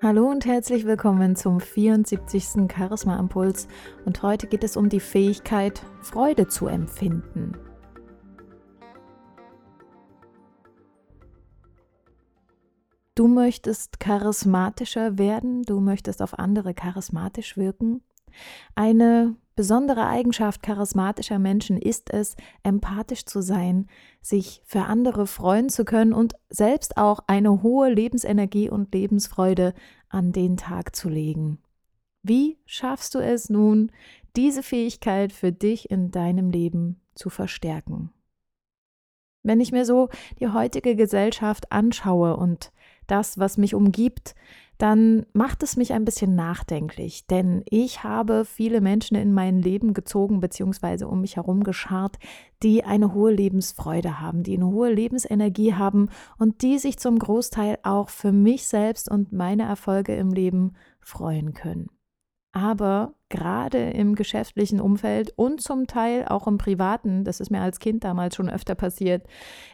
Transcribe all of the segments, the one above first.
Hallo und herzlich willkommen zum 74. Charisma Impuls und heute geht es um die Fähigkeit, Freude zu empfinden. Du möchtest charismatischer werden, du möchtest auf andere charismatisch wirken. Eine besondere Eigenschaft charismatischer Menschen ist es, empathisch zu sein, sich für andere freuen zu können und selbst auch eine hohe Lebensenergie und Lebensfreude an den Tag zu legen. Wie schaffst du es nun, diese Fähigkeit für dich in deinem Leben zu verstärken? Wenn ich mir so die heutige Gesellschaft anschaue und das, was mich umgibt, dann macht es mich ein bisschen nachdenklich, denn ich habe viele Menschen in mein Leben gezogen bzw. um mich herum geschart, die eine hohe Lebensfreude haben, die eine hohe Lebensenergie haben und die sich zum Großteil auch für mich selbst und meine Erfolge im Leben freuen können. Aber gerade im geschäftlichen Umfeld und zum Teil auch im privaten, das ist mir als Kind damals schon öfter passiert,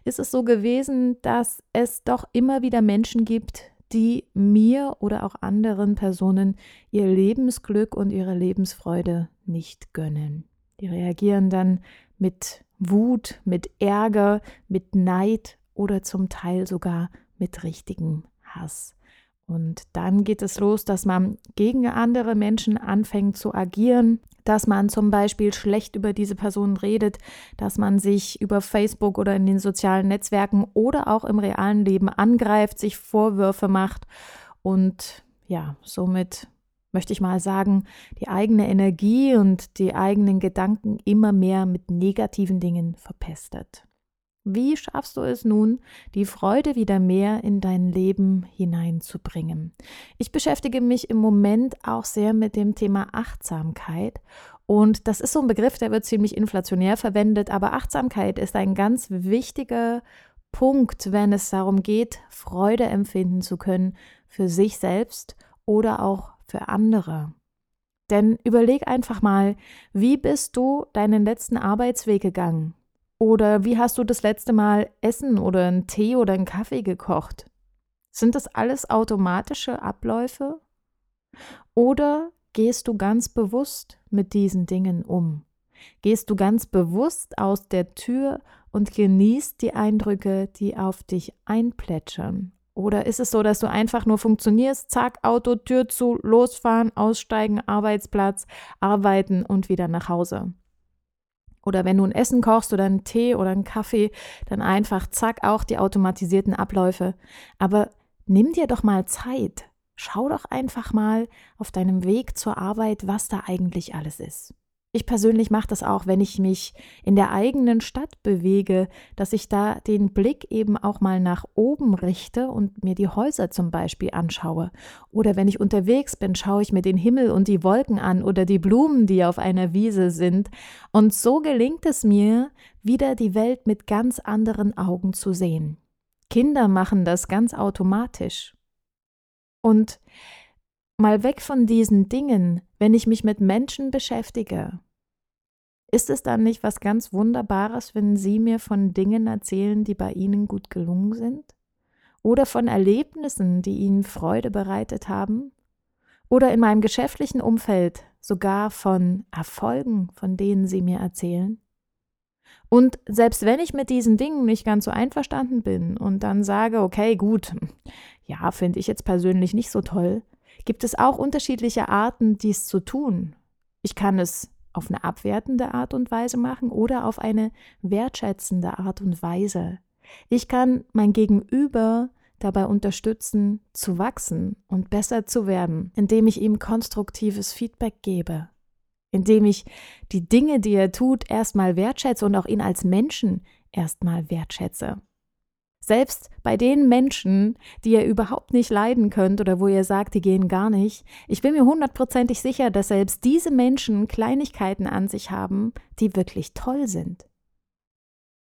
ist es so gewesen, dass es doch immer wieder Menschen gibt, die mir oder auch anderen Personen ihr Lebensglück und ihre Lebensfreude nicht gönnen. Die reagieren dann mit Wut, mit Ärger, mit Neid oder zum Teil sogar mit richtigem Hass. Und dann geht es los, dass man gegen andere Menschen anfängt zu agieren, dass man zum Beispiel schlecht über diese Person redet, dass man sich über Facebook oder in den sozialen Netzwerken oder auch im realen Leben angreift, sich Vorwürfe macht und ja, somit möchte ich mal sagen, die eigene Energie und die eigenen Gedanken immer mehr mit negativen Dingen verpestet. Wie schaffst du es nun, die Freude wieder mehr in dein Leben hineinzubringen? Ich beschäftige mich im Moment auch sehr mit dem Thema Achtsamkeit. Und das ist so ein Begriff, der wird ziemlich inflationär verwendet, aber Achtsamkeit ist ein ganz wichtiger Punkt, wenn es darum geht, Freude empfinden zu können für sich selbst oder auch für andere. Denn überleg einfach mal, wie bist du deinen letzten Arbeitsweg gegangen? Oder wie hast du das letzte Mal Essen oder einen Tee oder einen Kaffee gekocht? Sind das alles automatische Abläufe? Oder gehst du ganz bewusst mit diesen Dingen um? Gehst du ganz bewusst aus der Tür und genießt die Eindrücke, die auf dich einplätschern? Oder ist es so, dass du einfach nur funktionierst, zack, Auto, Tür zu, losfahren, aussteigen, Arbeitsplatz, arbeiten und wieder nach Hause? Oder wenn du ein Essen kochst oder einen Tee oder einen Kaffee, dann einfach zack auch die automatisierten Abläufe. Aber nimm dir doch mal Zeit. Schau doch einfach mal auf deinem Weg zur Arbeit, was da eigentlich alles ist. Ich persönlich mache das auch, wenn ich mich in der eigenen Stadt bewege, dass ich da den Blick eben auch mal nach oben richte und mir die Häuser zum Beispiel anschaue. Oder wenn ich unterwegs bin, schaue ich mir den Himmel und die Wolken an oder die Blumen, die auf einer Wiese sind. Und so gelingt es mir, wieder die Welt mit ganz anderen Augen zu sehen. Kinder machen das ganz automatisch. Und mal weg von diesen Dingen, wenn ich mich mit Menschen beschäftige, ist es dann nicht was ganz Wunderbares, wenn Sie mir von Dingen erzählen, die bei Ihnen gut gelungen sind? Oder von Erlebnissen, die Ihnen Freude bereitet haben? Oder in meinem geschäftlichen Umfeld sogar von Erfolgen, von denen Sie mir erzählen? Und selbst wenn ich mit diesen Dingen nicht ganz so einverstanden bin und dann sage, okay, gut, ja, finde ich jetzt persönlich nicht so toll, gibt es auch unterschiedliche Arten, dies zu tun. Ich kann es auf eine abwertende Art und Weise machen oder auf eine wertschätzende Art und Weise. Ich kann mein Gegenüber dabei unterstützen, zu wachsen und besser zu werden, indem ich ihm konstruktives Feedback gebe, indem ich die Dinge, die er tut, erstmal wertschätze und auch ihn als Menschen erstmal wertschätze. Selbst bei den Menschen, die ihr überhaupt nicht leiden könnt oder wo ihr sagt, die gehen gar nicht, ich bin mir hundertprozentig sicher, dass selbst diese Menschen Kleinigkeiten an sich haben, die wirklich toll sind.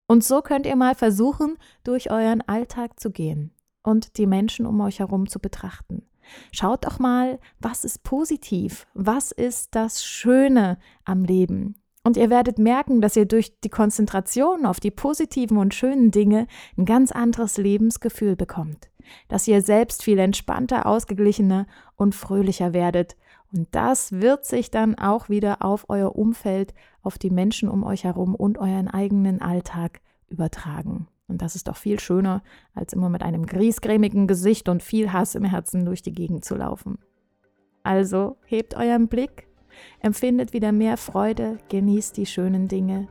Und so könnt ihr mal versuchen, durch euren Alltag zu gehen und die Menschen um euch herum zu betrachten. Schaut doch mal, was ist positiv, was ist das Schöne am Leben, Und ihr werdet merken, dass ihr durch die Konzentration auf die positiven und schönen Dinge ein ganz anderes Lebensgefühl bekommt. Dass ihr selbst viel entspannter, ausgeglichener und fröhlicher werdet. Und das wird sich dann auch wieder auf euer Umfeld, auf die Menschen um euch herum und euren eigenen Alltag übertragen. Und das ist doch viel schöner, als immer mit einem griesgrämigen Gesicht und viel Hass im Herzen durch die Gegend zu laufen. Also hebt euren Blick Empfindet wieder mehr Freude, genießt die schönen Dinge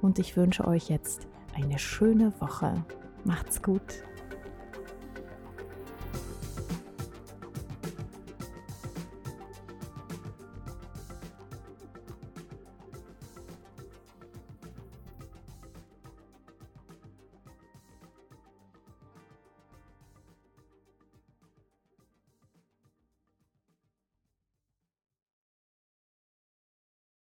und ich wünsche euch jetzt eine schöne Woche. Macht's gut.